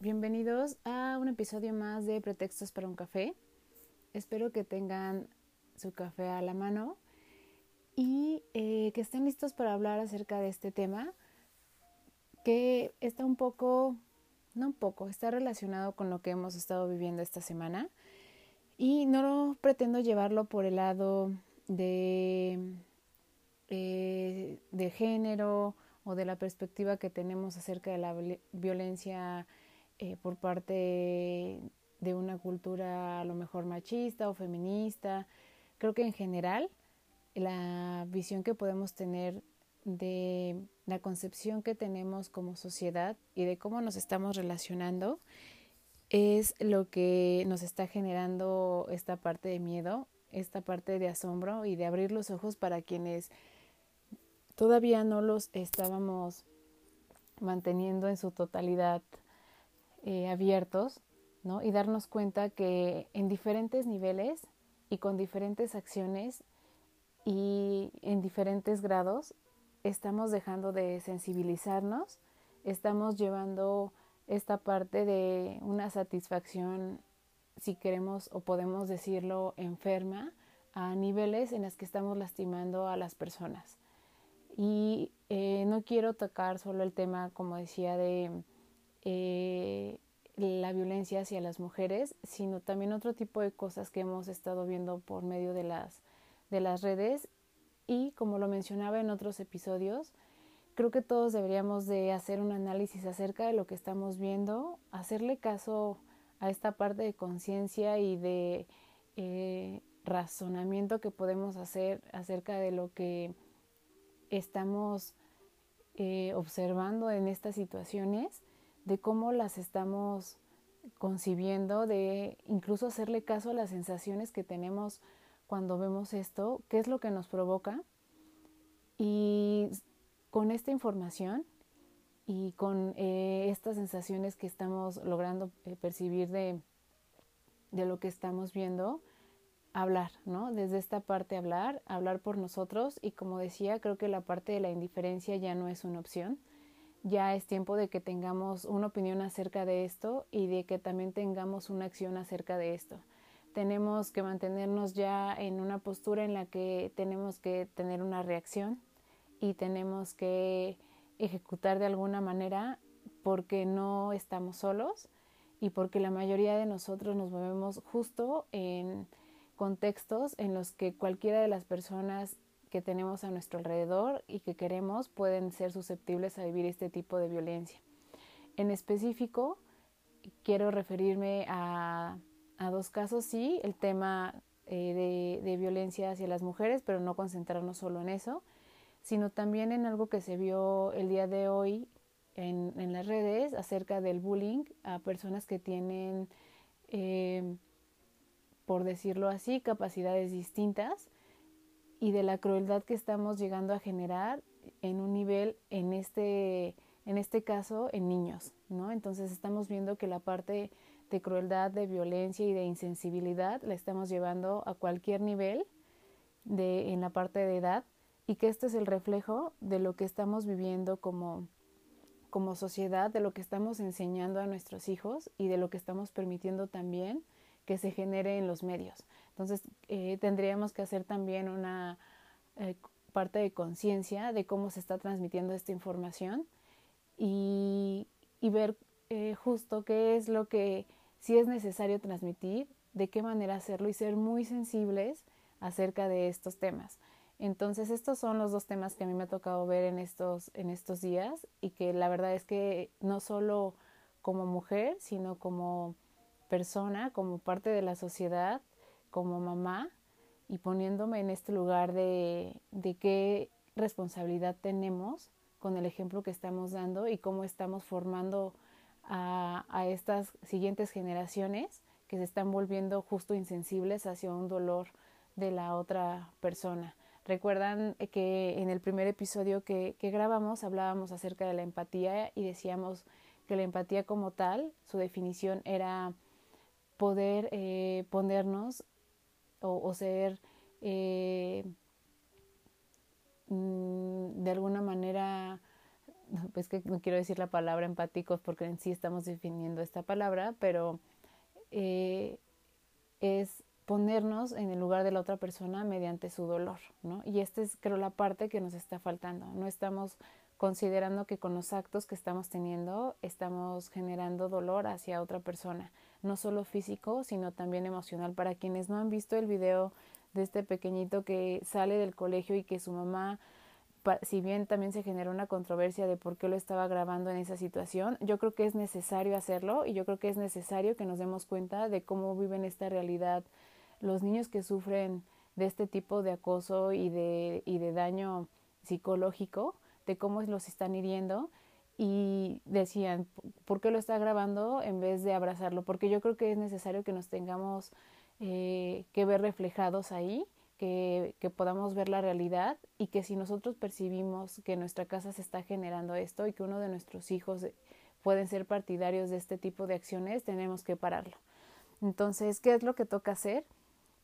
Bienvenidos a un episodio más de Pretextos para un café. Espero que tengan su café a la mano y eh, que estén listos para hablar acerca de este tema que está un poco, no un poco, está relacionado con lo que hemos estado viviendo esta semana y no pretendo llevarlo por el lado de, eh, de género o de la perspectiva que tenemos acerca de la violencia eh, por parte de una cultura a lo mejor machista o feminista. Creo que en general la visión que podemos tener de la concepción que tenemos como sociedad y de cómo nos estamos relacionando es lo que nos está generando esta parte de miedo, esta parte de asombro y de abrir los ojos para quienes todavía no los estábamos manteniendo en su totalidad eh, abiertos, ¿no? Y darnos cuenta que en diferentes niveles y con diferentes acciones y en diferentes grados estamos dejando de sensibilizarnos, estamos llevando esta parte de una satisfacción, si queremos o podemos decirlo, enferma, a niveles en los que estamos lastimando a las personas. Y eh, no quiero tocar solo el tema, como decía, de eh, la violencia hacia las mujeres, sino también otro tipo de cosas que hemos estado viendo por medio de las, de las redes. Y, como lo mencionaba en otros episodios, creo que todos deberíamos de hacer un análisis acerca de lo que estamos viendo, hacerle caso a esta parte de conciencia y de eh, razonamiento que podemos hacer acerca de lo que estamos eh, observando en estas situaciones, de cómo las estamos concibiendo, de incluso hacerle caso a las sensaciones que tenemos cuando vemos esto, qué es lo que nos provoca y con esta información y con eh, estas sensaciones que estamos logrando eh, percibir de, de lo que estamos viendo, hablar, ¿no? Desde esta parte hablar, hablar por nosotros y como decía, creo que la parte de la indiferencia ya no es una opción. Ya es tiempo de que tengamos una opinión acerca de esto y de que también tengamos una acción acerca de esto. Tenemos que mantenernos ya en una postura en la que tenemos que tener una reacción, y tenemos que ejecutar de alguna manera porque no estamos solos y porque la mayoría de nosotros nos movemos justo en contextos en los que cualquiera de las personas que tenemos a nuestro alrededor y que queremos pueden ser susceptibles a vivir este tipo de violencia. En específico, quiero referirme a, dos casos, sí, el tema eh, de, de violencia hacia las mujeres, pero no concentrarnos solo en eso, sino también en algo que se vio el día de hoy en, en las redes acerca del bullying a personas que tienen, eh, por decirlo así, capacidades distintas y de la crueldad que estamos llegando a generar en un nivel, en este, en este caso, en niños, ¿no? Entonces estamos viendo que la parte de crueldad, de violencia y de insensibilidad la estamos llevando a cualquier nivel de, en la parte de edad y que este es el reflejo de lo que estamos viviendo como, como sociedad, de lo que estamos enseñando a nuestros hijos y de lo que estamos permitiendo también que se genere en los medios. Entonces, eh, tendríamos que hacer también una eh, parte de conciencia de cómo se está transmitiendo esta información y, y ver eh, justo qué es lo que sí es necesario transmitir, de qué manera hacerlo y ser muy sensibles acerca de estos temas. Entonces, estos son los dos temas que a mí me ha tocado ver en estos, en estos días y que la verdad es que no solo como mujer, sino como persona, como parte de la sociedad, como mamá, y poniéndome en este lugar de, de qué responsabilidad tenemos con el ejemplo que estamos dando y cómo estamos formando a, a estas siguientes generaciones que se están volviendo justo insensibles hacia un dolor de la otra persona. Recuerdan que en el primer episodio que, que, grabamos hablábamos acerca de la empatía y decíamos que la empatía como tal, su definición era poder eh, ponernos o, ser eh, mm, de alguna manera, pues que no quiero decir la palabra empáticos porque en sí estamos definiendo esta palabra, pero eh, es ponernos en el lugar de la otra persona mediante su dolor, ¿no? Y esta es creo la parte que nos está faltando. No estamos considerando que con los actos que estamos teniendo estamos generando dolor hacia otra persona, no solo físico, sino también emocional. Para quienes no han visto el video de este pequeñito que sale del colegio y que su mamá si bien también se generó una controversia de por qué lo estaba grabando en esa situación, yo creo que es necesario hacerlo y yo creo que es necesario que nos demos cuenta de cómo viven esta realidad los niños que sufren de este tipo de acoso y de, y de daño psicológico, de cómo los están hiriendo y decían, ¿por qué lo está grabando en vez de abrazarlo? Porque yo creo que es necesario que nos tengamos eh, que ver reflejados ahí, que, que podamos ver la realidad y que si nosotros percibimos que en nuestra casa se está generando esto y que uno de nuestros hijos pueden ser partidarios de este tipo de acciones, tenemos que pararlo. Entonces, ¿qué es lo que toca hacer?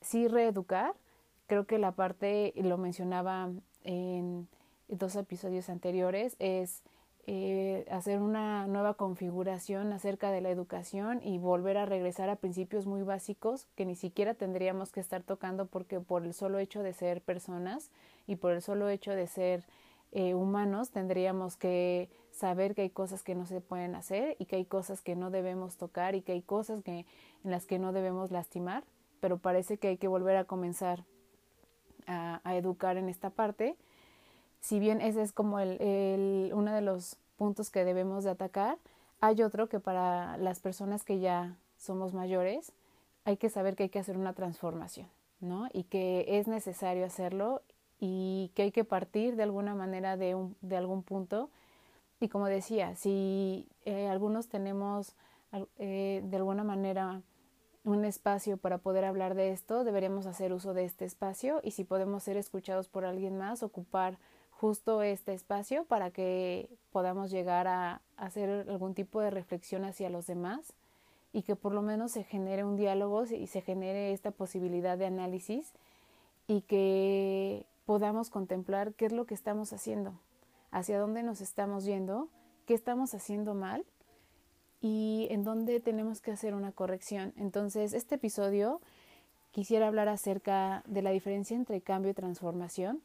sí reeducar. Creo que la parte, lo mencionaba en dos episodios anteriores, es eh, hacer una nueva configuración acerca de la educación y volver a regresar a principios muy básicos que ni siquiera tendríamos que estar tocando porque por el solo hecho de ser personas y por el solo hecho de ser eh, humanos tendríamos que saber que hay cosas que no se pueden hacer y que hay cosas que no debemos tocar y que hay cosas que, en las que no debemos lastimar pero parece que hay que volver a comenzar a, educar en esta parte. Si bien ese es como el, el, uno de los puntos que debemos de atacar, hay otro que para las personas que ya somos mayores hay que saber que hay que hacer una transformación, ¿no? Y que es necesario hacerlo y que hay que partir de alguna manera de, un, de algún punto. Y como decía, si eh, algunos tenemos eh, de alguna manera un espacio para poder hablar de esto, deberíamos hacer uso de este espacio y si podemos ser escuchados por alguien más, ocupar justo este espacio para que podamos llegar a hacer algún tipo de reflexión hacia los demás y que por lo menos se genere un diálogo y se genere esta posibilidad de análisis y que podamos contemplar qué es lo que estamos haciendo, hacia dónde nos estamos yendo, qué estamos haciendo mal y en dónde tenemos que hacer una corrección. Entonces, este episodio quisiera hablar acerca de la diferencia entre cambio y transformación.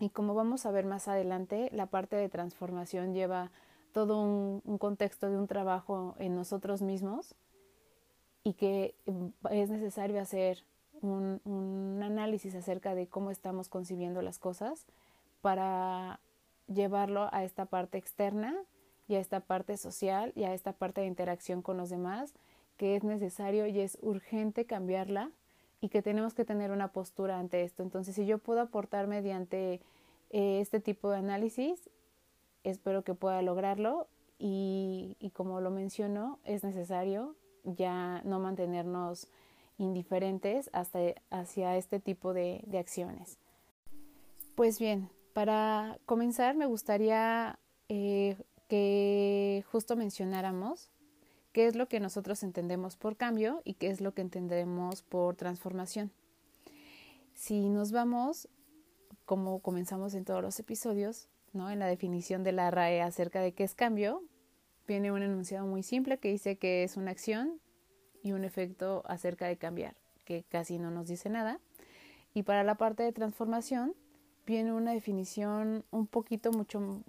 Y como vamos a ver más adelante, la parte de transformación lleva todo un, contexto de un trabajo en nosotros mismos y que mm, es necesario hacer un, un análisis acerca de cómo estamos concibiendo las cosas para llevarlo a esta parte externa y a esta parte social y a esta parte de interacción con los demás que es necesario y es urgente cambiarla y que tenemos que tener una postura ante esto. Entonces, si yo puedo aportar mediante eh, este tipo de análisis, espero que pueda lograrlo y, y como lo menciono, es necesario ya no mantenernos indiferentes hasta hacia este tipo de, de acciones. Pues bien, para comenzar me gustaría eh, que justo mencionáramos qué es lo que nosotros entendemos por cambio y qué es lo que entendemos por transformación. Si nos vamos, como comenzamos en todos los episodios, ¿no? en la definición de la RAE acerca de qué es cambio, viene un enunciado muy simple que dice que es una acción y un efecto acerca de cambiar, que casi no nos dice nada. Y para la parte de transformación viene una definición un poquito mucho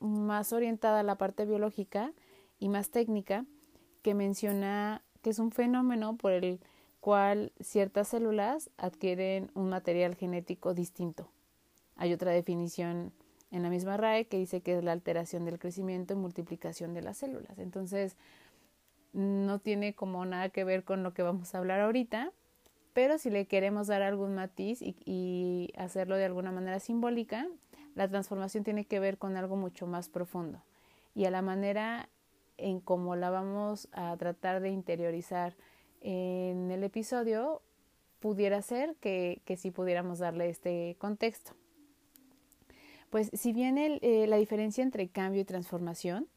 más orientada a la parte biológica y más técnica, que menciona que es un fenómeno por el cual ciertas células adquieren un material genético distinto. Hay otra definición en la misma RAE que dice que es la alteración del crecimiento y multiplicación de las células. Entonces, no tiene como nada que ver con lo que vamos a hablar ahorita, pero si le queremos dar algún matiz y, y hacerlo de alguna manera simbólica, La transformación tiene que ver con algo mucho más profundo y a la manera en cómo la vamos a tratar de interiorizar en el episodio pudiera ser que, que sí pudiéramos darle este contexto. Pues si bien eh, la diferencia entre cambio y transformación,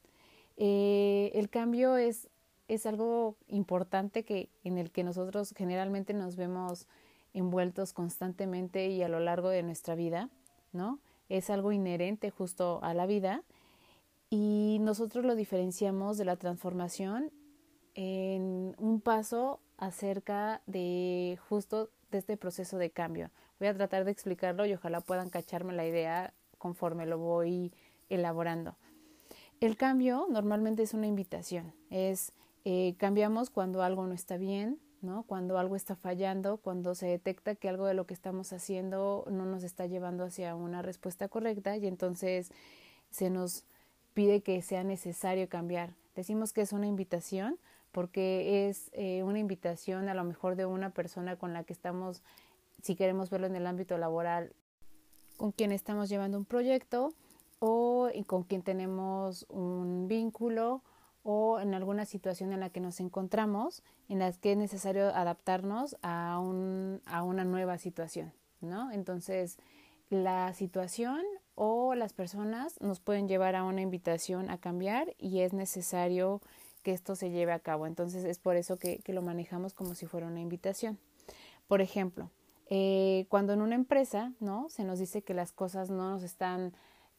eh, el cambio es, es algo importante que, en el que nosotros generalmente nos vemos envueltos constantemente y a lo largo de nuestra vida, ¿no? Es algo inherente justo a la vida y nosotros lo diferenciamos de la transformación en un paso acerca de justo de este proceso de cambio. Voy a tratar de explicarlo y ojalá puedan cacharme la idea conforme lo voy elaborando. El cambio normalmente es una invitación, es eh, cambiamos cuando algo no está bien, ¿no? cuando algo está fallando, cuando se detecta que algo de lo que estamos haciendo no nos está llevando hacia una respuesta correcta y entonces se nos pide que sea necesario cambiar. Decimos que es una invitación porque es eh, una invitación a lo mejor de una persona con la que estamos, si queremos verlo en el ámbito laboral, con quien estamos llevando un proyecto o con quien tenemos un vínculo o en alguna situación en la que nos encontramos en la que es necesario adaptarnos a, un, a una nueva situación, ¿no? Entonces, la situación o las personas nos pueden llevar a una invitación a cambiar y es necesario que esto se lleve a cabo. Entonces es por eso que, lo manejamos como si fuera una invitación. Por ejemplo, eh, cuando en una empresa ¿no? se nos dice que las cosas no nos están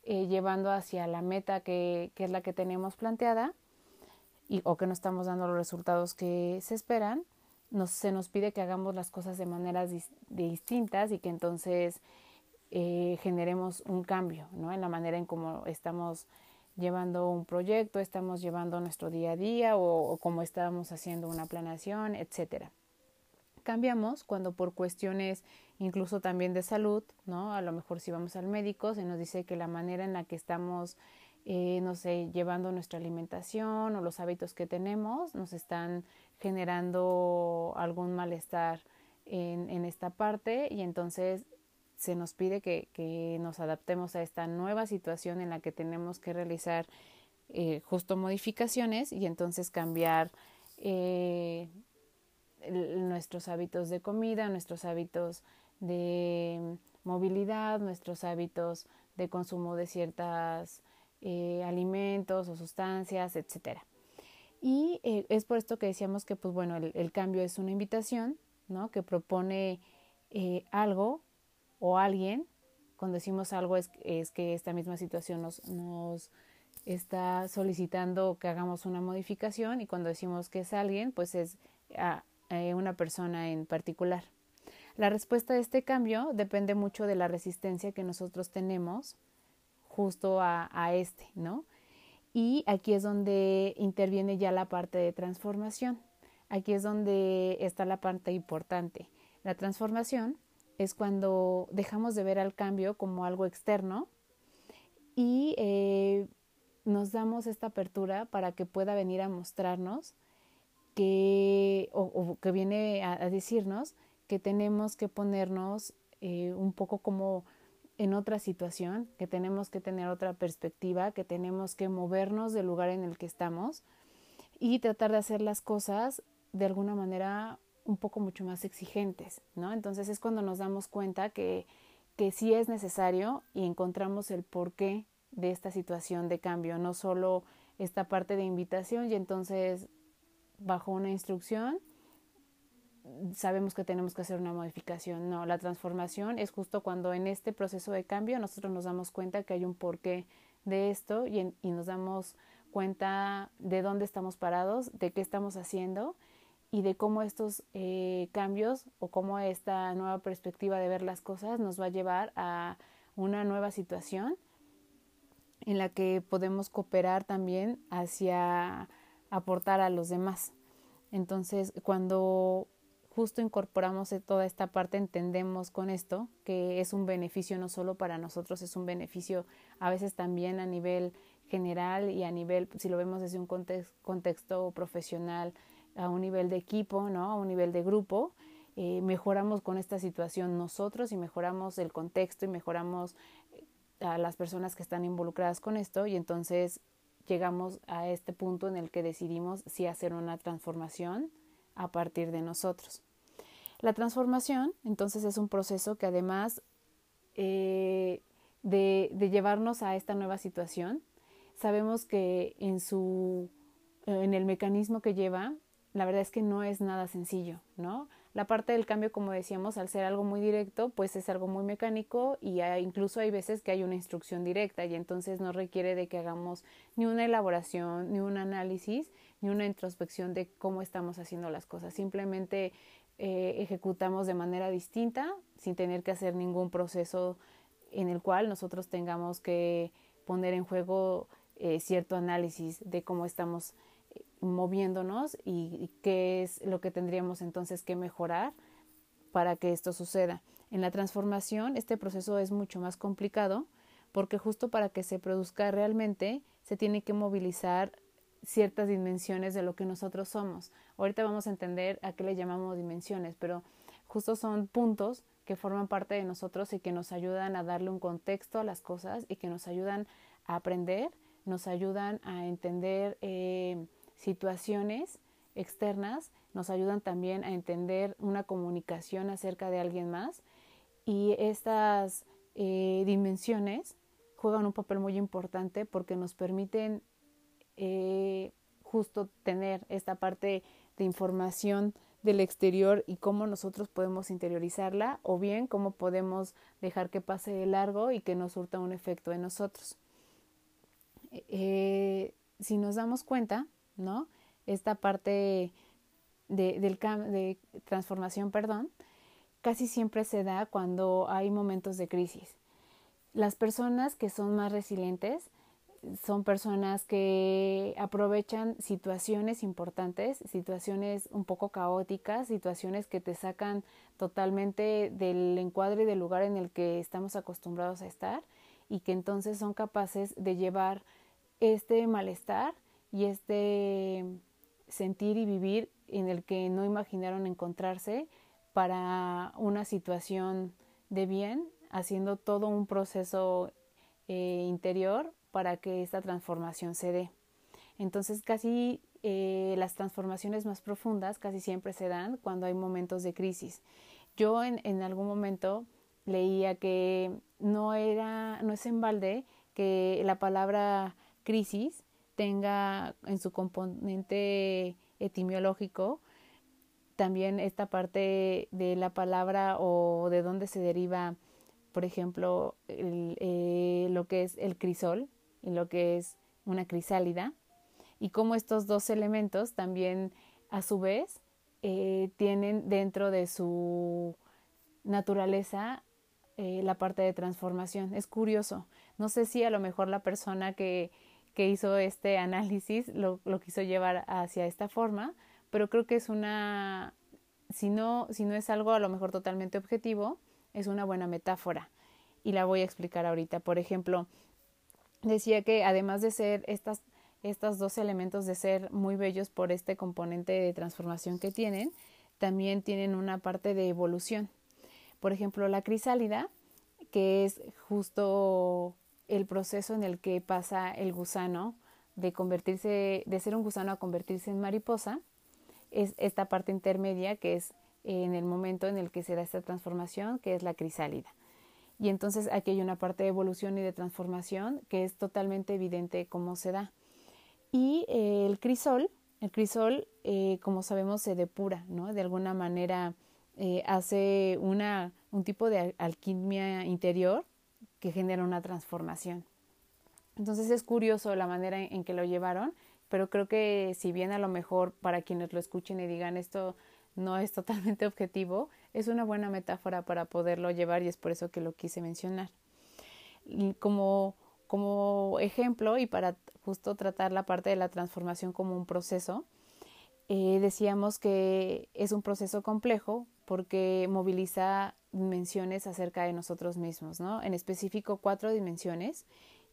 eh, llevando hacia la meta que, es la que tenemos planteada y, o que no estamos dando los resultados que se esperan, nos, se nos pide que hagamos las cosas de maneras distintas y que entonces eh, generemos un cambio ¿no? en la manera en cómo estamos llevando un proyecto, estamos llevando nuestro día a día o, como estamos haciendo una planeación, etcétera. Cambiamos cuando por cuestiones incluso también de salud, ¿no? A lo mejor si vamos al médico se nos dice que la manera en la que estamos, eh, no sé, llevando nuestra alimentación o los hábitos que tenemos nos están generando algún malestar en esta parte y entonces se nos pide que, que, nos adaptemos a esta nueva situación en la que tenemos que realizar eh, justo modificaciones y entonces cambiar eh, nuestros hábitos de comida, nuestros hábitos de movilidad, nuestros hábitos de consumo de ciertos eh, alimentos o sustancias, etcétera. Y es por esto que decíamos que, pues bueno, el, el cambio es una invitación, ¿no? Que propone algo o alguien, cuando decimos algo es, que esta misma situación nos, está solicitando que hagamos una modificación y cuando decimos que es alguien, pues es una persona en particular. La respuesta a este cambio depende mucho de la resistencia que nosotros tenemos justo a este, ¿no? Y aquí es donde interviene ya la parte de transformación. Aquí es donde está la parte importante. La transformación es cuando dejamos de ver al cambio como algo externo y eh, nos damos esta apertura para que pueda venir a mostrarnos que, o, que viene a, decirnos que tenemos que ponernos eh, un poco como en otra situación, que tenemos que tener otra perspectiva, que tenemos que movernos del lugar en el que estamos y tratar de hacer las cosas de alguna manera un poco mucho más exigentes, ¿no? Entonces es cuando nos damos cuenta que, que sí es necesario y encontramos el porqué de esta situación de cambio, no solo esta parte de invitación y entonces bajo una instrucción sabemos que tenemos que hacer una modificación. No, la transformación es justo cuando en este proceso de cambio nosotros nos damos cuenta que hay un porqué de esto y, y nos damos cuenta de dónde estamos parados, de qué estamos haciendo y de cómo estos eh, cambios o cómo esta nueva perspectiva de ver las cosas nos va a llevar a una nueva situación en la que podemos cooperar también hacia aportar a los demás. Entonces, cuando justo incorporamos toda esta parte, entendemos con esto que es un beneficio no solo para nosotros, es un beneficio a veces también a nivel general y a nivel, si lo vemos desde un contexto profesional, a un nivel de equipo, ¿no? a un nivel de grupo, eh, mejoramos con esta situación nosotros y mejoramos el contexto y mejoramos a las personas que están involucradas con esto y entonces llegamos a este punto en el que decidimos si hacer una transformación a partir de nosotros. La transformación entonces es un proceso que además eh, de, de, llevarnos a esta nueva situación, sabemos que en, su, en el mecanismo que lleva, la verdad es que no es nada sencillo, ¿no? La parte del cambio, como decíamos, al ser algo muy directo, pues es algo muy mecánico y incluso hay veces que hay una instrucción directa y entonces no requiere de que hagamos ni una elaboración, ni un análisis, ni una introspección de cómo estamos haciendo las cosas. Simplemente eh, ejecutamos de manera distinta sin tener que hacer ningún proceso en el cual nosotros tengamos que poner en juego eh, cierto análisis de cómo estamos moviéndonos y, qué es lo que tendríamos entonces que mejorar para que esto suceda. En la transformación este proceso es mucho más complicado porque justo para que se produzca realmente se tiene que movilizar ciertas dimensiones de lo que nosotros somos. Ahorita vamos a entender a qué le llamamos dimensiones, pero justo son puntos que forman parte de nosotros y que nos ayudan a darle un contexto a las cosas y que nos ayudan a aprender, nos ayudan a entender eh, situaciones externas nos ayudan también a entender una comunicación acerca de alguien más y estas eh, dimensiones juegan un papel muy importante porque nos permiten eh, justo tener esta parte de información del exterior y cómo nosotros podemos interiorizarla o bien cómo podemos dejar que pase de largo y que nos surta un efecto en nosotros. Eh, si nos damos cuenta, ¿no? Esta parte de, del de transformación, perdón, casi siempre se da cuando hay momentos de crisis. Las personas que son más resilientes son personas que aprovechan situaciones importantes, situaciones un poco caóticas, situaciones que te sacan totalmente del encuadre y del lugar en el que estamos acostumbrados a estar y que entonces son capaces de llevar este malestar y este sentir y vivir en el que no imaginaron encontrarse para una situación de bien, haciendo todo un proceso eh, interior para que esta transformación se dé. Entonces casi eh, las transformaciones más profundas casi siempre se dan cuando hay momentos de crisis. Yo en, algún momento leía que no era, no es en balde que la palabra crisis tenga en su componente etimiológico también esta parte de la palabra o de dónde se deriva, por ejemplo, eh, lo que es el crisol y lo que es una crisálida, y cómo estos dos elementos también a su vez eh, tienen dentro de su naturaleza eh, la parte de transformación. Es curioso. No sé si a lo mejor la persona que que hizo este análisis lo, lo, quiso llevar hacia esta forma, pero creo que es una, si no, si no es algo a lo mejor totalmente objetivo, es una buena metáfora y la voy a explicar ahorita. Por ejemplo, decía que además de ser estas, estos dos elementos de ser muy bellos por este componente de transformación que tienen, también tienen una parte de evolución. Por ejemplo, la crisálida, que es justo el proceso en el que pasa el gusano de convertirse, de ser un gusano a convertirse en mariposa, es esta parte intermedia que es en el momento en el que se da esta transformación, que es la crisálida. Y entonces aquí hay una parte de evolución y de transformación que es totalmente evidente cómo se da. Y eh, el crisol, el crisol, eh, como sabemos, se depura, ¿no? De alguna manera eh, hace una, un tipo de alquimia interior que genera una transformación. Entonces es curioso la manera en, que lo llevaron, pero creo que si bien a lo mejor para quienes lo escuchen y digan esto no es totalmente objetivo, es una buena metáfora para poderlo llevar y es por eso que lo quise mencionar. como, como ejemplo y para justo tratar la parte de la transformación como un proceso, eh, decíamos que es un proceso complejo porque moviliza dimensiones acerca de nosotros mismos, ¿no? En específico cuatro dimensiones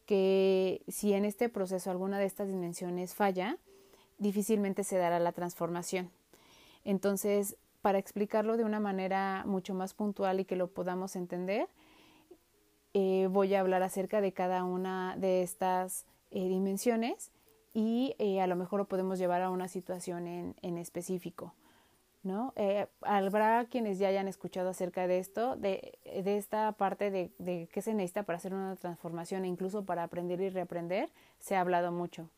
que si en este proceso alguna de estas dimensiones falla, difícilmente se dará la transformación. Entonces, para explicarlo de una manera mucho más puntual y que lo podamos entender, eh, voy a hablar acerca de cada una de estas eh, dimensiones y eh, a lo mejor lo podemos llevar a una situación en, en específico. ¿No? habrá quienes ya hayan escuchado acerca de esto, de, de esta parte de, de, qué se necesita para hacer una transformación e incluso para aprender y reaprender, se ha hablado mucho.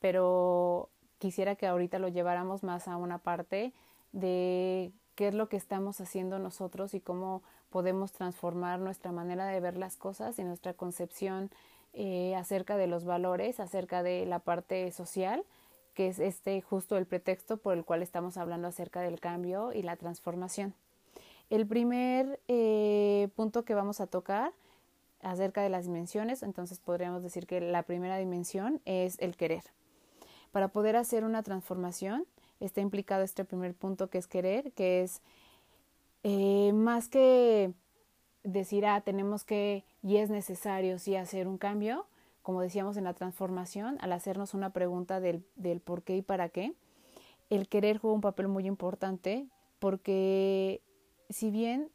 Pero quisiera que ahorita lo lleváramos más a una parte de qué es lo que estamos haciendo nosotros y cómo podemos transformar nuestra manera de ver las cosas y nuestra concepción eh, acerca de los valores, acerca de la parte social, que es este justo el pretexto por el cual estamos hablando acerca del cambio y la transformación. El primer eh, punto que vamos a tocar acerca de las dimensiones, entonces podríamos decir que la primera dimensión es el querer. Para poder hacer una transformación está implicado este primer punto que es querer, que es eh, más que decir, ah, tenemos que y es necesario sí hacer un cambio, como decíamos en la transformación, al hacernos una pregunta del, del por qué y para qué, el querer juega un papel muy importante porque si bien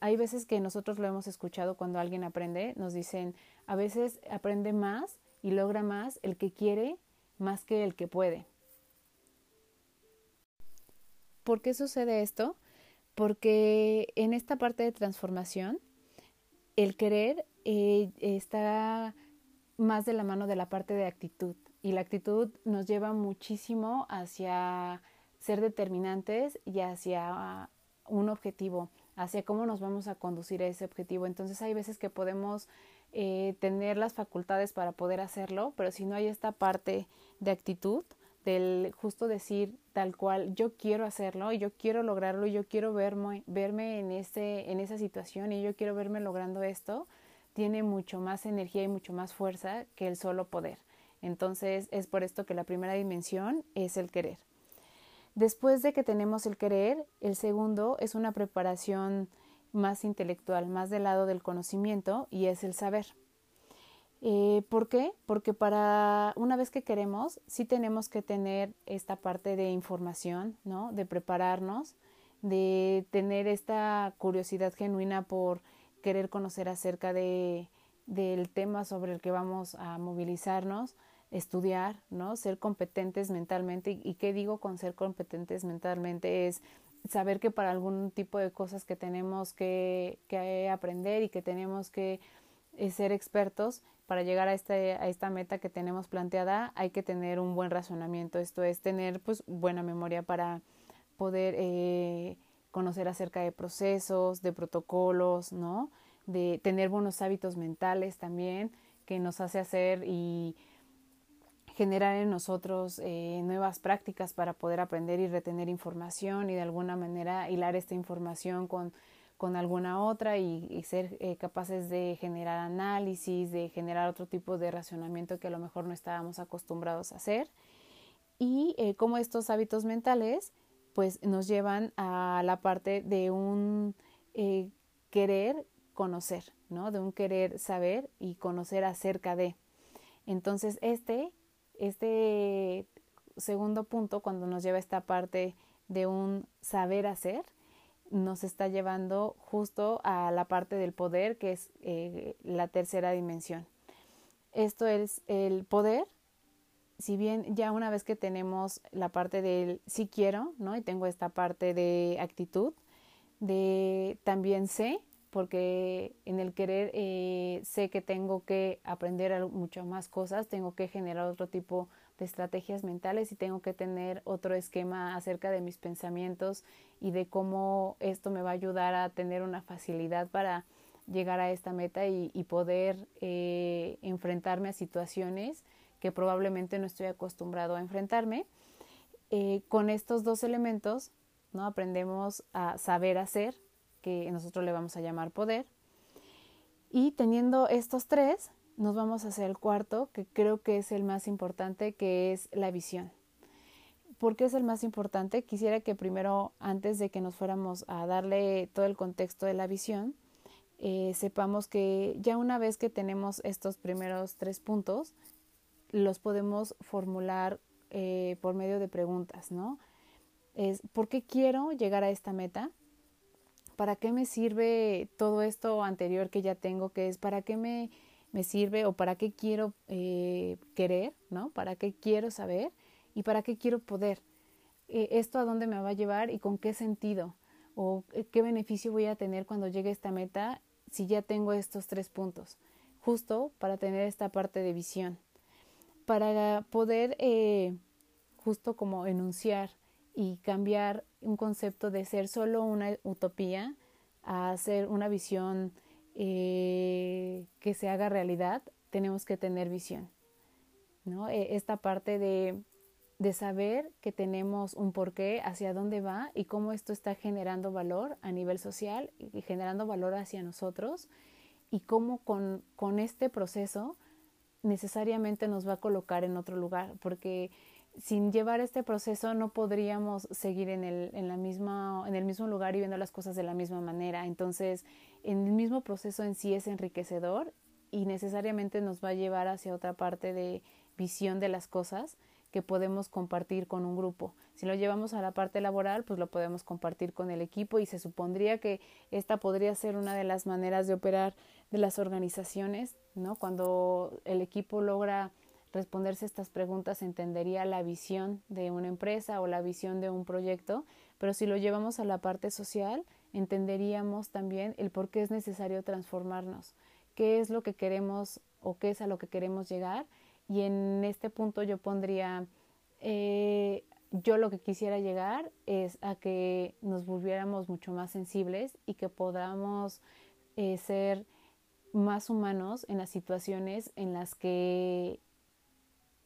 hay veces que nosotros lo hemos escuchado cuando alguien aprende, nos dicen, a veces aprende más y logra más el que quiere más que el que puede. ¿Por qué sucede esto? Porque en esta parte de transformación, el querer eh, está más de la mano de la parte de actitud y la actitud nos lleva muchísimo hacia ser determinantes y hacia un objetivo, hacia cómo nos vamos a conducir a ese objetivo. Entonces hay veces que podemos eh, tener las facultades para poder hacerlo, pero si no hay esta parte de actitud, del justo decir tal cual, yo quiero hacerlo y yo quiero lograrlo y yo quiero verme, verme en, ese, en esa situación y yo quiero verme logrando esto, tiene mucho más energía y mucho más fuerza que el solo poder. Entonces es por esto que la primera dimensión es el querer. Después de que tenemos el querer, el segundo es una preparación más intelectual, más del lado del conocimiento y es el saber. Eh, ¿Por qué? Porque para una vez que queremos, sí tenemos que tener esta parte de información, ¿no? De prepararnos, de tener esta curiosidad genuina por querer conocer acerca de, del tema sobre el que vamos a movilizarnos, estudiar, ¿no? Ser competentes mentalmente. ¿Y qué digo con ser competentes mentalmente? Es saber que para algún tipo de cosas que tenemos que, que aprender y que tenemos que eh, ser expertos, para llegar a, este, a esta meta que tenemos planteada hay que tener un buen razonamiento, esto es tener pues buena memoria para poder eh, conocer acerca de procesos, de protocolos, ¿no? De tener buenos hábitos mentales también que nos hace hacer y generar en nosotros eh, nuevas prácticas para poder aprender y retener información y de alguna manera hilar esta información con con alguna otra y, ser eh, capaces de generar análisis, de generar otro tipo de racionamiento que a lo mejor no estábamos acostumbrados a hacer. Y eh, como estos hábitos mentales pues nos llevan a la parte de un eh, querer conocer, ¿no? De un querer saber y conocer acerca de. Entonces este, este segundo punto, cuando nos lleva a esta parte de un saber hacer, nos está llevando justo a la parte del poder, que es eh, la tercera dimensión. Esto es el poder, si bien ya una vez que tenemos la parte del sí quiero, ¿no? Y tengo esta parte de actitud, de también sé, porque en el querer eh, sé que tengo que aprender mucho más cosas, tengo que generar otro tipo de estrategias mentales y tengo que tener otro esquema acerca de mis pensamientos y de cómo esto me va a ayudar a tener una facilidad para llegar a esta meta y, poder eh, enfrentarme a situaciones que probablemente no estoy acostumbrado a enfrentarme. Eh, con estos dos elementos ¿no? aprendemos a saber hacer, que nosotros le vamos a llamar poder, y teniendo estos tres, nos vamos hacia el cuarto, que creo que es el más importante, que es la visión. ¿Por qué es el más importante? Quisiera que primero, antes de que nos fuéramos a darle todo el contexto de la visión, eh, sepamos que ya una vez que tenemos estos primeros tres puntos, los podemos formular eh, por medio de preguntas, ¿no? Es, ¿por qué quiero llegar a esta meta? ¿para qué me sirve todo esto anterior que ya tengo? Que es, ¿para qué me, me sirve o para qué quiero eh, querer, ¿no? ¿Para qué quiero saber y para qué quiero poder? Eh, ¿Esto a dónde me va a llevar y con qué sentido? ¿O eh, qué beneficio voy a tener cuando llegue a esta meta si ya tengo estos tres puntos? Justo para tener esta parte de visión. Para poder justo como enunciar y cambiar un concepto de ser solo una utopía a ser una visión eh, que se haga realidad, tenemos que tener visión. ¿no? E, esta parte de, de saber que tenemos un porqué, hacia dónde va y cómo esto está generando valor a nivel social y generando valor hacia nosotros y cómo con, con este proceso necesariamente nos va a colocar en otro lugar, porque sin llevar este proceso no podríamos seguir en el, en, la misma, en el mismo lugar y viendo las cosas de la misma manera. Entonces, en el mismo proceso en sí es enriquecedor y necesariamente nos va a llevar hacia otra parte de visión de las cosas que podemos compartir con un grupo. Si lo llevamos a la parte laboral, pues lo podemos compartir con el equipo y se supondría que esta podría ser una de las maneras de operar de las organizaciones, ¿no? Cuando el equipo logra responderse estas preguntas entendería la visión de una empresa o la visión de un proyecto, pero si lo llevamos a la parte social, entenderíamos también el por qué es necesario transformarnos, qué es lo que queremos o qué es a lo que queremos llegar. Y en este punto yo pondría, eh, yo lo que quisiera llegar es a que nos volviéramos mucho más sensibles y que podamos eh, ser más humanos en las situaciones en las que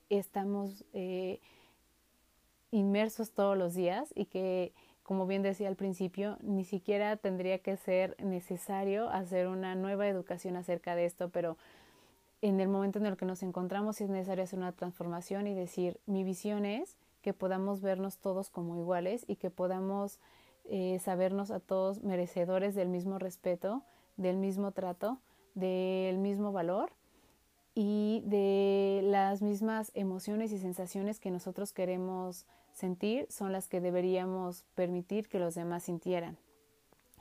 estamos eh, inmersos todos los días y que, como bien decía al principio, ni siquiera tendría que ser necesario hacer una nueva educación acerca de esto, pero en el momento en el que nos encontramos es necesario hacer una transformación y decir, mi visión es que podamos vernos todos como iguales y que podamos eh, sabernos a todos merecedores del mismo respeto, del mismo trato, del mismo valor y de las mismas emociones y sensaciones que nosotros queremos sentir son las que deberíamos permitir que los demás sintieran.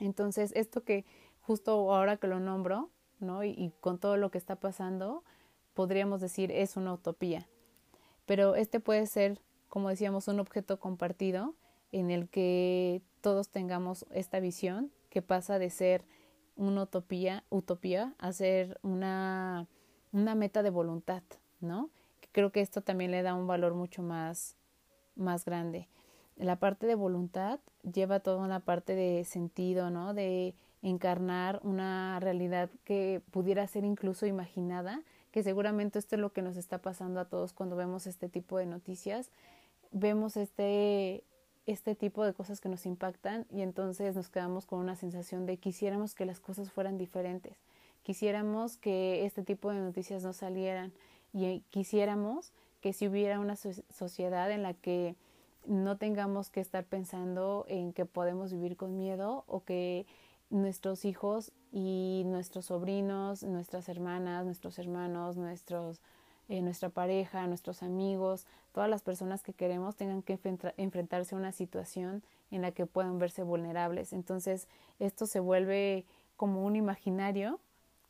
Entonces, esto que justo ahora que lo nombro, y, con todo lo que está pasando, podríamos decir es una utopía. Pero este puede ser, como decíamos, un objeto compartido en el que todos tengamos esta visión que pasa de ser una utopía, utopía a ser una una meta de voluntad, ¿no? Creo que esto también le da un valor mucho más, más grande. La parte de voluntad lleva toda una parte de sentido, ¿no? De encarnar una realidad que pudiera ser incluso imaginada, que seguramente esto es lo que nos está pasando a todos cuando vemos este tipo de noticias. Vemos este, este tipo de cosas que nos impactan y entonces nos quedamos con una sensación de quisiéramos que las cosas fueran diferentes Quisiéramos que este tipo de noticias no salieran y quisiéramos que si hubiera una sociedad en la que no tengamos que estar pensando en que podemos vivir con miedo o que nuestros hijos y nuestros sobrinos, nuestras hermanas, nuestros hermanos, nuestros, eh, nuestra pareja, nuestros amigos, todas las personas que queremos tengan que enfrentarse a una situación en la que puedan verse vulnerables. Entonces, esto se vuelve como un imaginario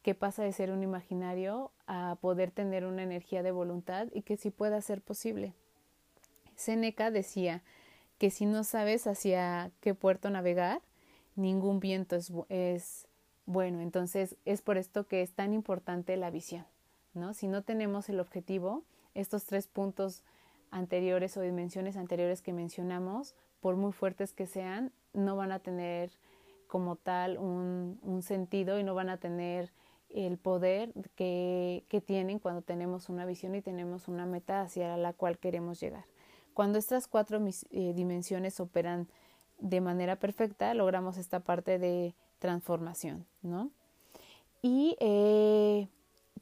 que pasa de ser un imaginario a poder tener una energía de voluntad y que sí pueda ser posible. Seneca decía que si no sabes hacia qué puerto navegar, ningún viento es, es bueno. Entonces es por esto que es tan importante la visión. ¿no? Si no tenemos el objetivo, estos tres puntos anteriores o dimensiones anteriores que mencionamos, por muy fuertes que sean, no van a tener como tal un, un sentido y no van a tener el poder que, que, tienen cuando tenemos una visión y tenemos una meta hacia la cual queremos llegar. Cuando estas cuatro eh, dimensiones operan de manera perfecta, logramos esta parte de transformación, ¿no? Y eh,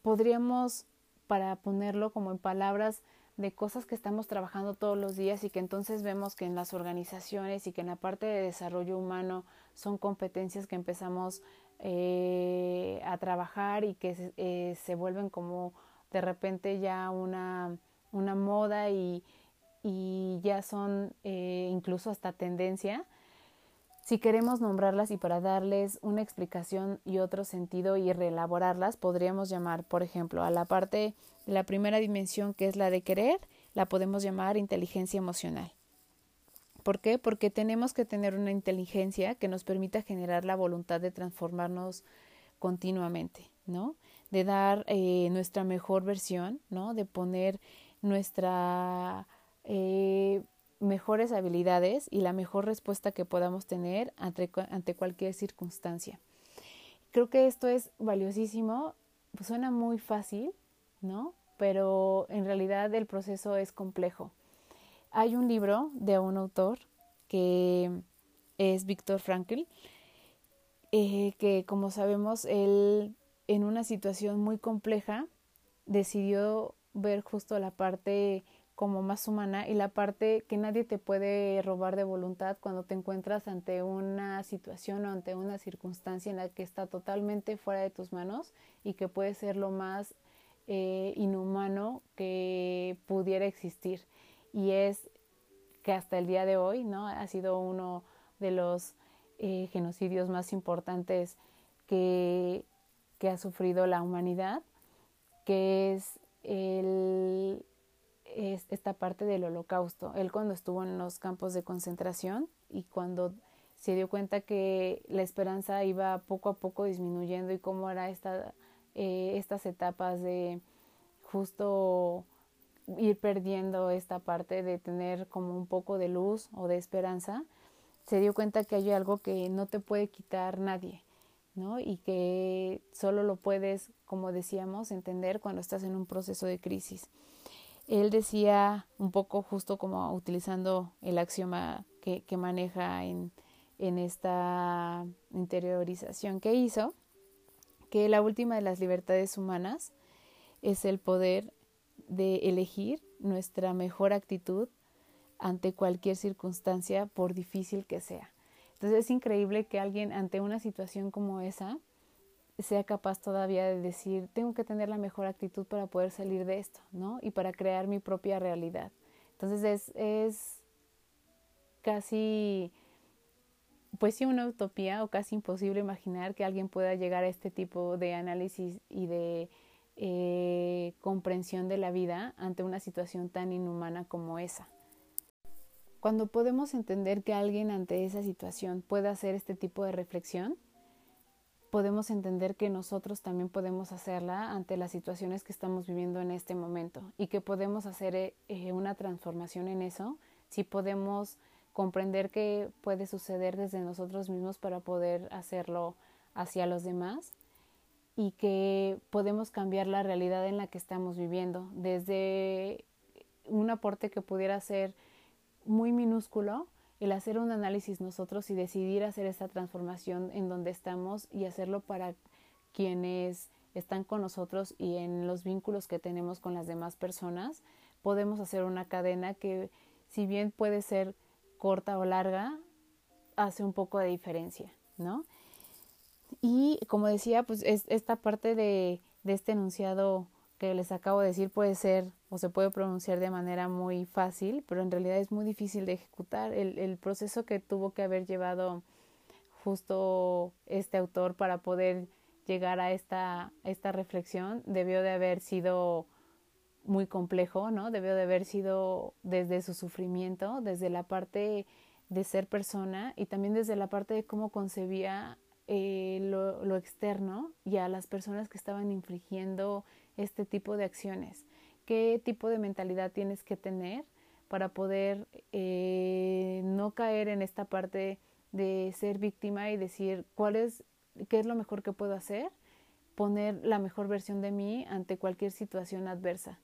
podríamos, para ponerlo como en palabras de cosas que estamos trabajando todos los días y que entonces vemos que en las organizaciones y que en la parte de desarrollo humano son competencias que empezamos eh, a trabajar y que eh, se, vuelven como de repente ya una, una moda y, y ya son eh, incluso hasta tendencia, Si queremos nombrarlas y para darles una explicación y otro sentido y reelaborarlas, podríamos llamar, por ejemplo, a la parte de la primera dimensión que es la de querer, la podemos llamar inteligencia emocional. ¿Por qué? Porque tenemos que tener una inteligencia que nos permita generar la voluntad de transformarnos continuamente, ¿no? De dar eh, nuestra mejor versión, ¿no? De poner nuestra eh, mejores habilidades y la mejor respuesta que podamos tener ante, ante cualquier circunstancia. Creo que esto es valiosísimo, pues suena muy fácil, ¿no? Pero en realidad el proceso es complejo. Hay un libro de un autor que es Víctor Frankl, eh, que como sabemos, él en una situación muy compleja decidió ver justo la parte como más humana y la parte que nadie te puede robar de voluntad cuando te encuentras ante una situación o ante una circunstancia en la que está totalmente fuera de tus manos y que puede ser lo más eh, inhumano que pudiera existir. Y es que hasta el día de hoy no ha sido uno de los eh, genocidios más importantes que, que ha sufrido la humanidad, que es el es esta parte del holocausto. Él cuando estuvo en los campos de concentración y cuando se dio cuenta que la esperanza iba poco a poco disminuyendo y cómo era esta, eh, estas etapas de justo ir perdiendo esta parte de tener como un poco de luz o de esperanza, se dio cuenta que hay algo que no te puede quitar nadie, ¿no? Y que solo lo puedes, como decíamos, entender cuando estás en un proceso de crisis. Él decía un poco justo como utilizando el axioma que, que maneja en, en esta interiorización que hizo, que la última de las libertades humanas es el poder de elegir nuestra mejor actitud ante cualquier circunstancia, por difícil que sea. Entonces es increíble que alguien ante una situación como esa sea capaz todavía de decir, tengo que tener la mejor actitud para poder salir de esto, ¿no? Y para crear mi propia realidad. Entonces es, es casi, pues sí, una utopía o casi imposible imaginar que alguien pueda llegar a este tipo de análisis y de eh, comprensión de la vida ante una situación tan inhumana como esa. Cuando podemos entender que alguien ante esa situación puede hacer este tipo de reflexión, podemos entender que nosotros también podemos hacerla ante las situaciones que estamos viviendo en este momento y que podemos hacer eh, eh, una transformación en eso si podemos comprender que puede suceder desde nosotros mismos para poder hacerlo hacia los demás y que podemos cambiar la realidad en la que estamos viviendo, desde un aporte que pudiera ser muy minúsculo, el hacer un análisis nosotros y decidir hacer esta transformación en donde estamos y hacerlo para quienes están con nosotros y en los vínculos que tenemos con las demás personas, podemos hacer una cadena que si bien puede ser corta o larga, hace un poco de diferencia, ¿no? Y como decía, pues es, esta parte de, de este enunciado que les acabo de decir puede ser o se puede pronunciar de manera muy fácil, pero en realidad es muy difícil de ejecutar. El, proceso que tuvo que haber llevado justo este autor para poder llegar a esta, esta reflexión debió de haber sido muy complejo, ¿no? Debió de haber sido desde su sufrimiento, desde la parte de ser persona y también desde la parte de cómo concebía eh, lo, externo y a las personas que estaban infligiendo este tipo de acciones. ¿Qué tipo de mentalidad tienes que tener para poder eh, no caer en esta parte de ser víctima y decir cuál es, qué es lo mejor que puedo hacer? Poner la mejor versión de mí ante cualquier situación adversa.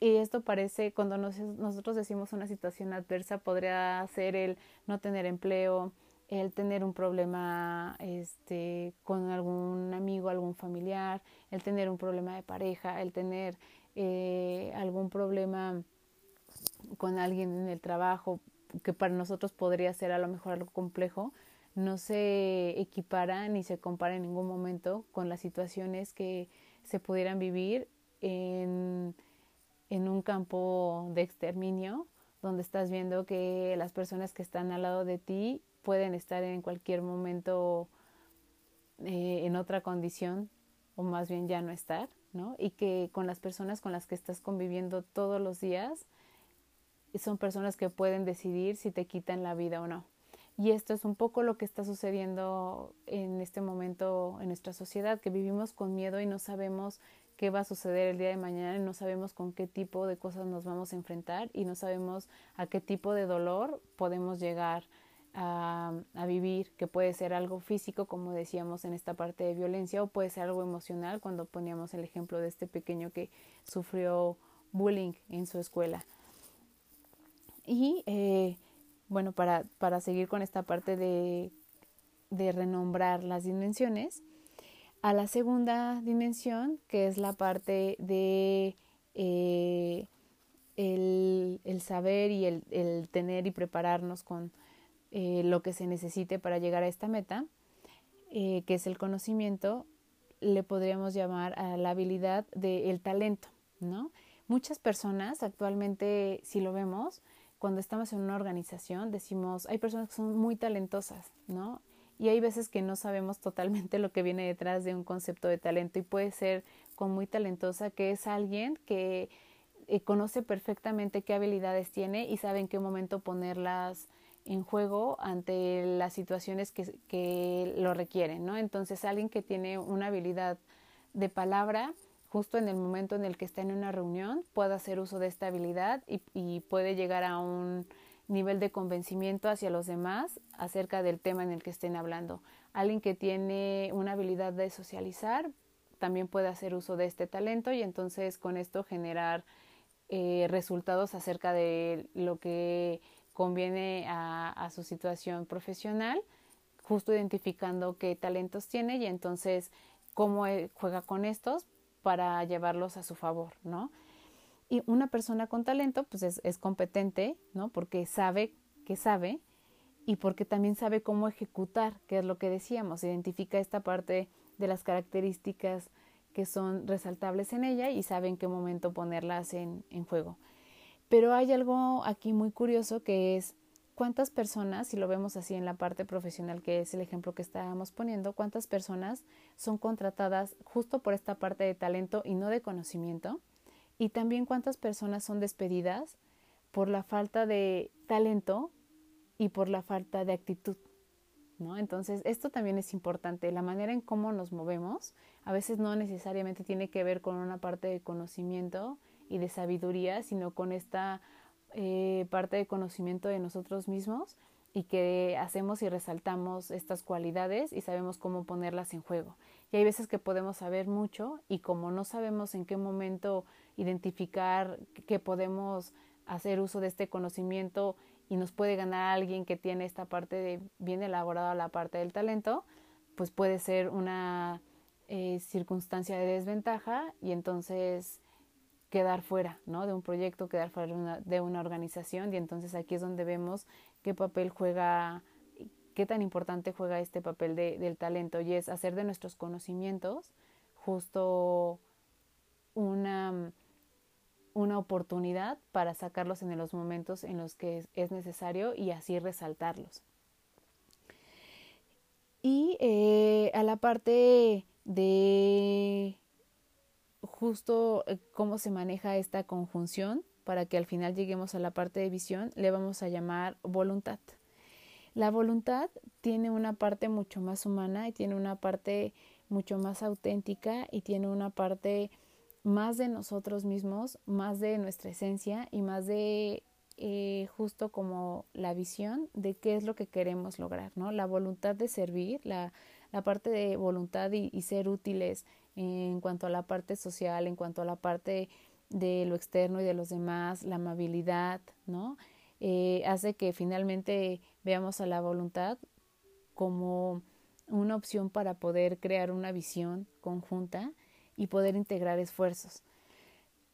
Y esto parece, cuando nosotros decimos una situación adversa, podría ser el no tener empleo, el tener un problema este, con algún amigo, algún familiar, el tener un problema de pareja, el tener eh, algún problema con alguien en el trabajo, que para nosotros podría ser a lo mejor algo complejo, no se equipara ni se compara en ningún momento con las situaciones que se pudieran vivir en, en un campo de exterminio, donde estás viendo que las personas que están al lado de ti pueden estar en cualquier momento eh, en otra condición o más bien ya no estar, ¿no? Y que con las personas con las que estás conviviendo todos los días son personas que pueden decidir si te quitan la vida o no. Y esto es un poco lo que está sucediendo en este momento en nuestra sociedad, que vivimos con miedo y no sabemos qué va a suceder el día de mañana y no sabemos con qué tipo de cosas nos vamos a enfrentar y no sabemos a qué tipo de dolor podemos llegar a, vivir, que puede ser algo físico, como decíamos en esta parte de violencia, o puede ser algo emocional, cuando poníamos el ejemplo de este pequeño que sufrió bullying en su escuela. Y eh, bueno, para, para, seguir con esta parte de, de renombrar las dimensiones, a la segunda dimensión, que es la parte de eh, el, saber y el, tener y prepararnos con eh, lo que se necesite para llegar a esta meta, eh, que es el conocimiento, le podríamos llamar a la habilidad del talento, ¿no? Muchas personas actualmente, si lo vemos, cuando estamos en una organización, decimos, hay personas que son muy talentosas, ¿no? y hay veces que no sabemos totalmente lo que viene detrás de un concepto de talento y puede ser con muy talentosa que es alguien que eh, conoce perfectamente qué habilidades tiene y sabe en qué momento ponerlas en juego ante las situaciones que, que lo requieren, ¿no? Entonces alguien que tiene una habilidad de palabra, justo en el momento en el que está en una reunión, puede hacer uso de esta habilidad y, y puede llegar a un nivel de convencimiento hacia los demás acerca del tema en el que estén hablando. Alguien que tiene una habilidad de socializar también puede hacer uso de este talento y entonces con esto generar eh, resultados acerca de lo que conviene a, su situación profesional, justo identificando qué talentos tiene y entonces cómo eh, juega con estos para llevarlos a su favor, ¿no? Y una persona con talento, pues es, competente, ¿no? Porque sabe que sabe y porque también sabe cómo ejecutar, que es lo que decíamos, identifica esta parte de las características que son resaltables en ella y sabe en qué momento ponerlas en juego. Pero hay algo aquí muy curioso que es cuántas personas, si lo vemos así en la parte profesional, que es el ejemplo que estábamos poniendo, cuántas personas son contratadas justo por esta parte de talento y no de conocimiento, y también cuántas personas son despedidas por la falta de talento y por la falta de actitud. ¿no? Entonces, esto también es importante. La manera en cómo nos movemos a veces no necesariamente tiene que ver con una parte de conocimiento y de sabiduría, sino con esta eh, parte de conocimiento de nosotros mismos y que hacemos y resaltamos estas cualidades y sabemos cómo ponerlas en juego. Y hay veces que podemos saber mucho y como no sabemos en qué momento identificar que podemos hacer uso de este conocimiento y nos puede ganar alguien que tiene esta parte de bien elaborada la parte del talento, pues puede ser una eh, circunstancia de desventaja y entonces quedar fuera ¿no? de un proyecto, quedar fuera de una, de una organización y entonces aquí es donde vemos qué papel juega, qué tan importante juega este papel de, del talento y es hacer de nuestros conocimientos justo una una oportunidad para sacarlos en los momentos en los que es, necesario y así resaltarlos. Y eh, a la parte de justo eh, cómo se maneja esta conjunción para que al final lleguemos a la parte de visión, le vamos a llamar voluntad. La voluntad tiene una parte mucho más humana y tiene una parte mucho más auténtica y tiene una parte más de nosotros mismos, más de nuestra esencia y más de eh, justo como la visión de qué es lo que queremos lograr, ¿no? La voluntad de servir, la, la parte de voluntad y, ser útiles en cuanto a la parte social, en cuanto a la parte de lo externo y de los demás, la amabilidad, ¿no? Eh, hace que finalmente veamos a la voluntad como una opción para poder crear una visión conjunta y poder integrar esfuerzos.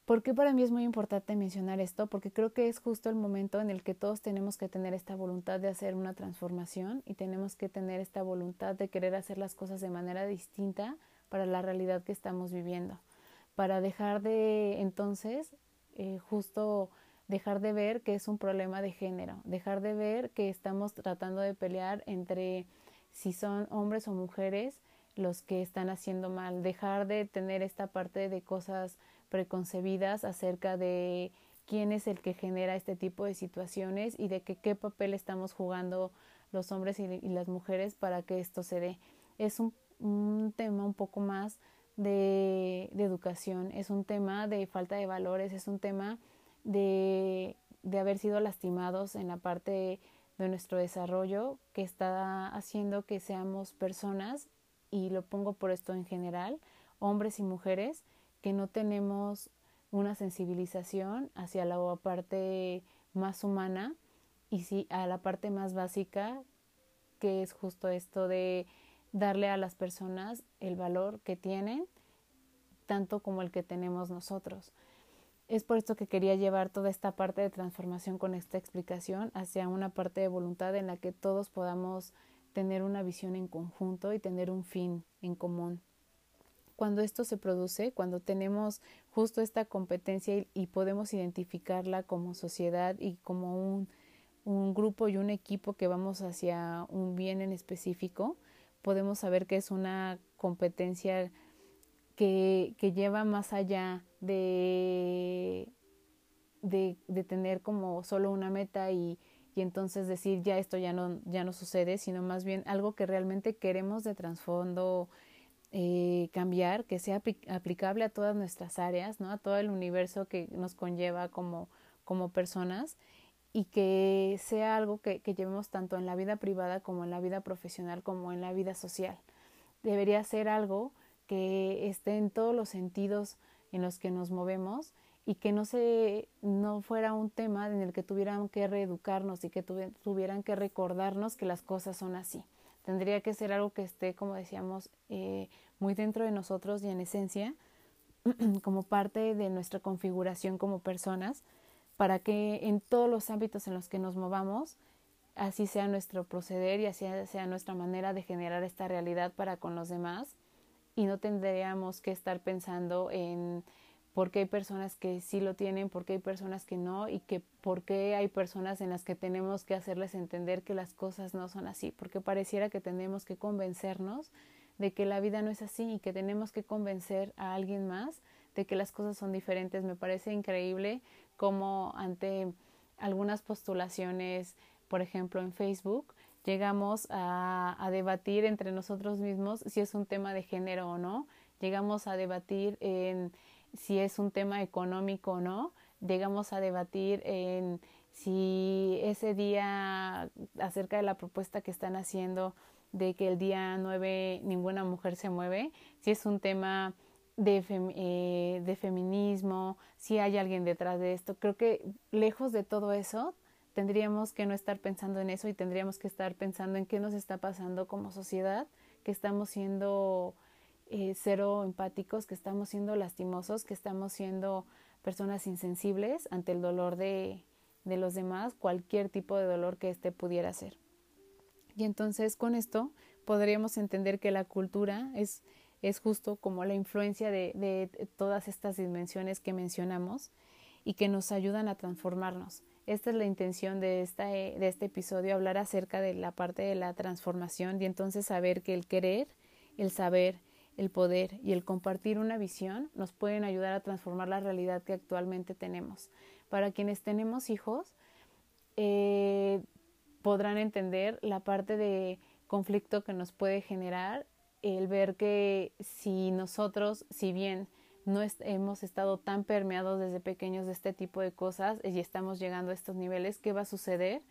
¿Por qué para mí es muy importante mencionar esto? Porque creo que es justo el momento en el que todos tenemos que tener esta voluntad de hacer una transformación y tenemos que tener esta voluntad de querer hacer las cosas de manera distinta para la realidad que estamos viviendo, para dejar de entonces eh, justo dejar de ver que es un problema de género, dejar de ver que estamos tratando de pelear entre si son hombres o mujeres los que están haciendo mal, dejar de tener esta parte de cosas preconcebidas acerca de quién es el que genera este tipo de situaciones y de que qué papel estamos jugando los hombres y, las mujeres para que esto se dé. Es un, un tema un poco más de, educación, es un tema de falta de valores, es un tema de, de haber sido lastimados en la parte de nuestro desarrollo que está haciendo que seamos personas, y lo pongo por esto en general, hombres y mujeres, que no tenemos una sensibilización hacia la parte más humana y sí a la parte más básica, que es justo esto de darle a las personas el valor que tienen, tanto como el que tenemos nosotros. Es por esto que quería llevar toda esta parte de transformación con esta explicación hacia una parte de voluntad en la que todos podamos tener una visión en conjunto y tener un fin en común. Cuando esto se produce, cuando tenemos justo esta competencia y, podemos identificarla como sociedad y como un, un grupo y un equipo que vamos hacia un bien en específico, podemos saber que es una competencia que, que lleva más allá de, de, tener como solo una meta y, y, entonces decir ya esto ya no, ya no sucede, sino más bien algo que realmente queremos de trasfondo eh, cambiar, que sea aplicable a todas nuestras áreas, ¿no? a todo el universo que nos conlleva como, como personas y que sea algo que, que llevemos tanto en la vida privada como en la vida profesional como en la vida social. Debería ser algo que esté en todos los sentidos en los que nos movemos y que no se no fuera un tema en el que tuvieran que reeducarnos y que tuvieran que recordarnos que las cosas son así. Tendría que ser algo que esté, como decíamos, eh, muy dentro de nosotros y en esencia, como parte de nuestra configuración como personas, para que en todos los ámbitos en los que nos movamos, así sea nuestro proceder y así sea nuestra manera de generar esta realidad para con los demás y no tendríamos que estar pensando en por qué hay personas que sí lo tienen, por qué hay personas que no y que por qué hay personas en las que tenemos que hacerles entender que las cosas no son así, porque pareciera que tenemos que convencernos de que la vida no es así y que tenemos que convencer a alguien más de que las cosas son diferentes. Me parece increíble cómo ante algunas postulaciones, por ejemplo en Facebook, llegamos a, a, debatir entre nosotros mismos si es un tema de género o no, llegamos a debatir en si es un tema económico o no, llegamos a debatir en si ese día acerca de la propuesta que están haciendo de que el día 9 ninguna mujer se mueve, si es un tema de, eh, de feminismo, si hay alguien detrás de esto. Creo que lejos de todo eso, tendríamos que no estar pensando en eso y tendríamos que estar pensando en qué nos está pasando como sociedad, que estamos siendo eh, cero empáticos, que estamos siendo lastimosos, que estamos siendo personas insensibles ante el dolor de, de los demás, cualquier tipo de dolor que éste pudiera ser. Y entonces con esto podríamos entender que la cultura es, es justo como la influencia de, de todas estas dimensiones que mencionamos y que nos ayudan a transformarnos. Esta es la intención de, esta, eh, de este episodio, hablar acerca de la parte de la transformación y entonces saber que el querer, el saber, el poder y el compartir una visión nos pueden ayudar a transformar la realidad que actualmente tenemos. Para quienes tenemos hijos, eh, podrán entender la parte de conflicto que nos puede generar el ver que si nosotros, si bien no hemos estado tan permeados desde pequeños de este tipo de cosas y estamos llegando a estos niveles, ¿qué va a suceder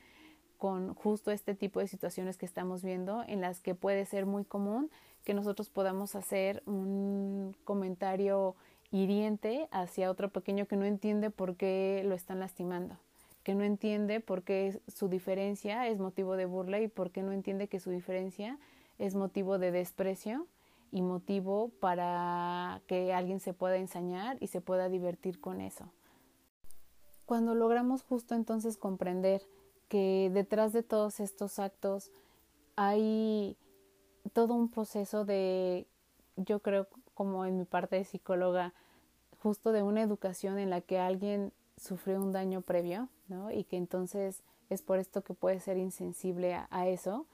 con justo este tipo de situaciones que estamos viendo en las que puede ser muy común que nosotros podamos hacer un comentario hiriente hacia otro pequeño que no entiende por qué lo están lastimando, que no entiende por qué su diferencia es motivo de burla y por qué no entiende que su diferencia es motivo de desprecio y motivo para que alguien se pueda ensañar y se pueda divertir con eso. Cuando logramos justo entonces comprender que detrás de todos estos actos hay todo un proceso de, yo creo como en mi parte de psicóloga, justo de una educación en la que alguien sufrió un daño previo, ¿no? Y que entonces es por esto que puede ser insensible a, eso.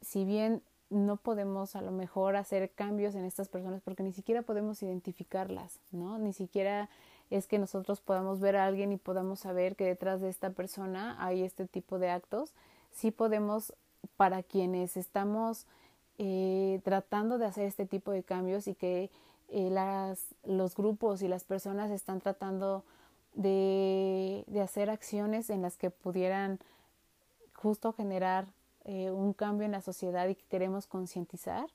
Si bien no podemos a lo mejor hacer cambios en estas personas porque ni siquiera podemos identificarlas, ¿no? Ni siquiera es que nosotros podamos ver a alguien y podamos saber que detrás de esta persona hay este tipo de actos. Sí podemos, para quienes estamos eh, tratando de hacer este tipo de cambios y que eh, las, los grupos y las personas están tratando de, de, hacer acciones en las que pudieran justo generar eh, un cambio en la sociedad y que queremos concientizar,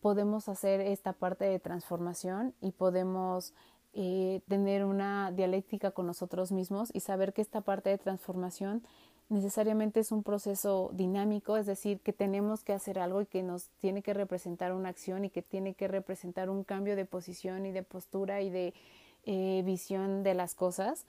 podemos hacer esta parte de transformación y podemos eh, tener una dialéctica con nosotros mismos y saber que esta parte de transformación necesariamente es un proceso dinámico, es decir, que tenemos que hacer algo y que nos tiene que representar una acción y que tiene que representar un cambio de posición y de postura y de eh, visión de las cosas.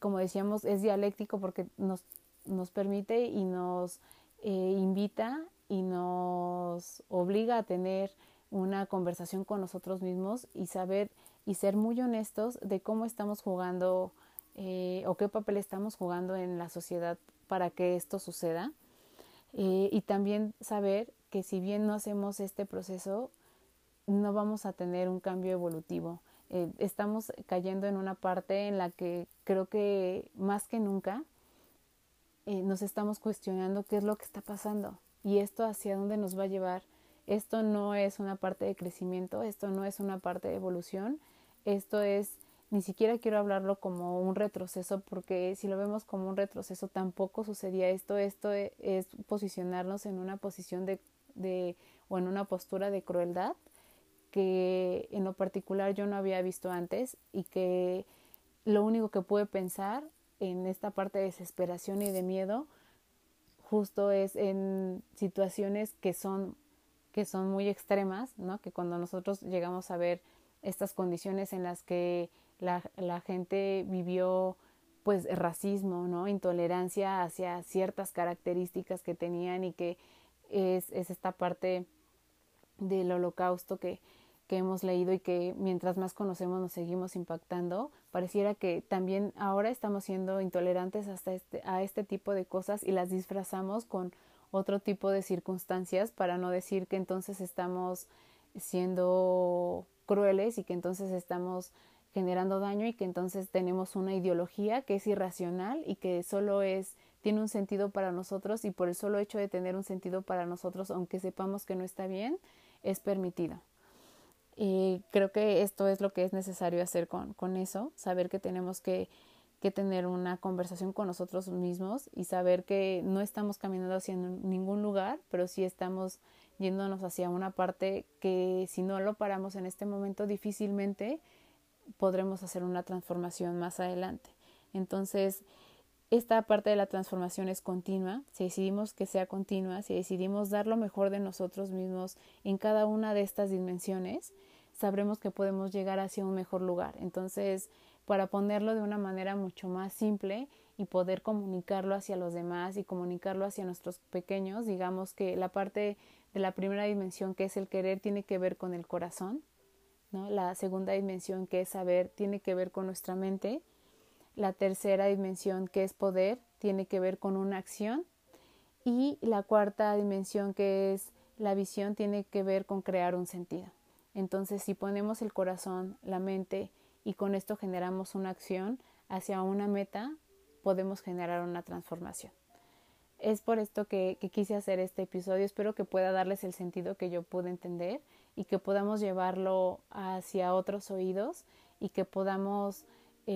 Como decíamos, es dialéctico porque nos, nos permite y nos eh, invita y nos obliga a tener una conversación con nosotros mismos y saber y ser muy honestos de cómo estamos jugando eh, o qué papel estamos jugando en la sociedad para que esto suceda. Eh, y también saber que si bien no hacemos este proceso, no vamos a tener un cambio evolutivo. Estamos cayendo en una parte en la que creo que más que nunca eh, nos estamos cuestionando qué es lo que está pasando y esto hacia dónde nos va a llevar. Esto no es una parte de crecimiento, esto no es una parte de evolución, esto es ni siquiera quiero hablarlo como un retroceso porque si lo vemos como un retroceso tampoco sucedía esto. Esto e, es posicionarnos en una posición de, de o en una postura de crueldad que en lo particular yo no había visto antes y que lo único que pude pensar en esta parte de desesperación y de miedo justo es en situaciones que son que son muy extremas, ¿no? Que cuando nosotros llegamos a ver estas condiciones en las que la, la gente vivió pues racismo, ¿no? Intolerancia hacia ciertas características que tenían y que es, es esta parte del holocausto que, que hemos leído y que mientras más conocemos nos seguimos impactando, pareciera que también ahora estamos siendo intolerantes hasta este, a este tipo de cosas y las disfrazamos con otro tipo de circunstancias para no decir que entonces estamos siendo crueles y que entonces estamos generando daño y que entonces tenemos una ideología que es irracional y que solo es tiene un sentido para nosotros y por el solo hecho de tener un sentido para nosotros, aunque sepamos que no está bien, es permitido. Y creo que esto es lo que es necesario hacer con, con eso, saber que tenemos que, que tener una conversación con nosotros mismos y saber que no estamos caminando hacia ningún lugar, pero sí estamos yéndonos hacia una parte que si no lo paramos en este momento difícilmente podremos hacer una transformación más adelante. Entonces, esta parte de la transformación es continua, si decidimos que sea continua, si decidimos dar lo mejor de nosotros mismos en cada una de estas dimensiones, sabremos que podemos llegar hacia un mejor lugar. Entonces, para ponerlo de una manera mucho más simple y poder comunicarlo hacia los demás y comunicarlo hacia nuestros pequeños, digamos que la parte de la primera dimensión que es el querer tiene que ver con el corazón, ¿no? La segunda dimensión que es saber tiene que ver con nuestra mente, la tercera dimensión que es poder tiene que ver con una acción y la cuarta dimensión que es la visión tiene que ver con crear un sentido. Entonces, si ponemos el corazón, la mente y con esto generamos una acción hacia una meta, podemos generar una transformación. Es por esto que, quise hacer este episodio. Espero que pueda darles el sentido que yo pude entender y que podamos llevarlo hacia otros oídos y que podamos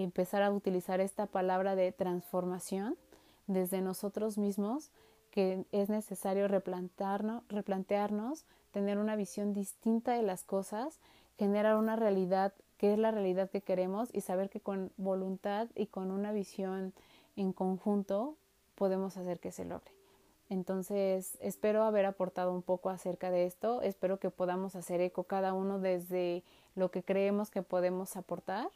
empezar a utilizar esta palabra de transformación desde nosotros mismos, que es necesario replantearnos, tener una visión distinta de las cosas, generar una realidad que es la realidad que queremos y saber que con voluntad y con una visión en conjunto podemos hacer que se logre. Entonces, espero haber aportado un poco acerca de esto, espero que podamos hacer eco cada uno desde lo que creemos que podemos aportar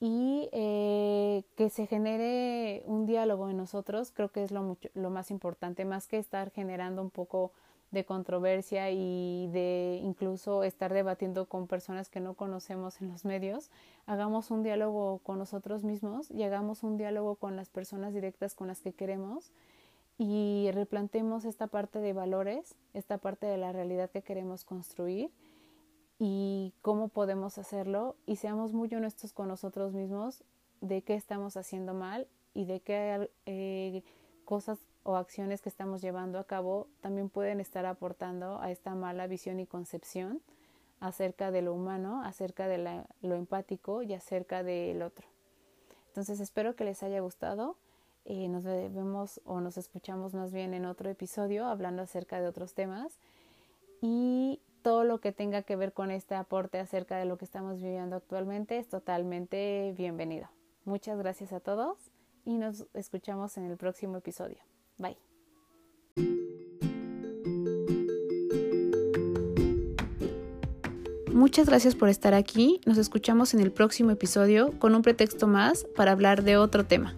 y eh, que se genere un diálogo en nosotros, creo que es lo, mucho, lo más importante, más que estar generando un poco de controversia y de incluso estar debatiendo con personas que no conocemos en los medios, hagamos un diálogo con nosotros mismos y hagamos un diálogo con las personas directas con las que queremos y replantemos esta parte de valores, esta parte de la realidad que queremos construir y cómo podemos hacerlo y seamos muy honestos con nosotros mismos de qué estamos haciendo mal y de qué eh, cosas o acciones que estamos llevando a cabo también pueden estar aportando a esta mala visión y concepción acerca de lo humano, acerca de lo empático y acerca del otro. Entonces espero que les haya gustado. Eh, nos vemos o nos escuchamos más bien en otro episodio hablando acerca de otros temas y todo lo que tenga que ver con este aporte acerca de lo que estamos viviendo actualmente es totalmente bienvenido. Muchas gracias a todos y nos escuchamos en el próximo episodio. Bye. Muchas gracias por estar aquí. Nos escuchamos en el próximo episodio con un pretexto más para hablar de otro tema.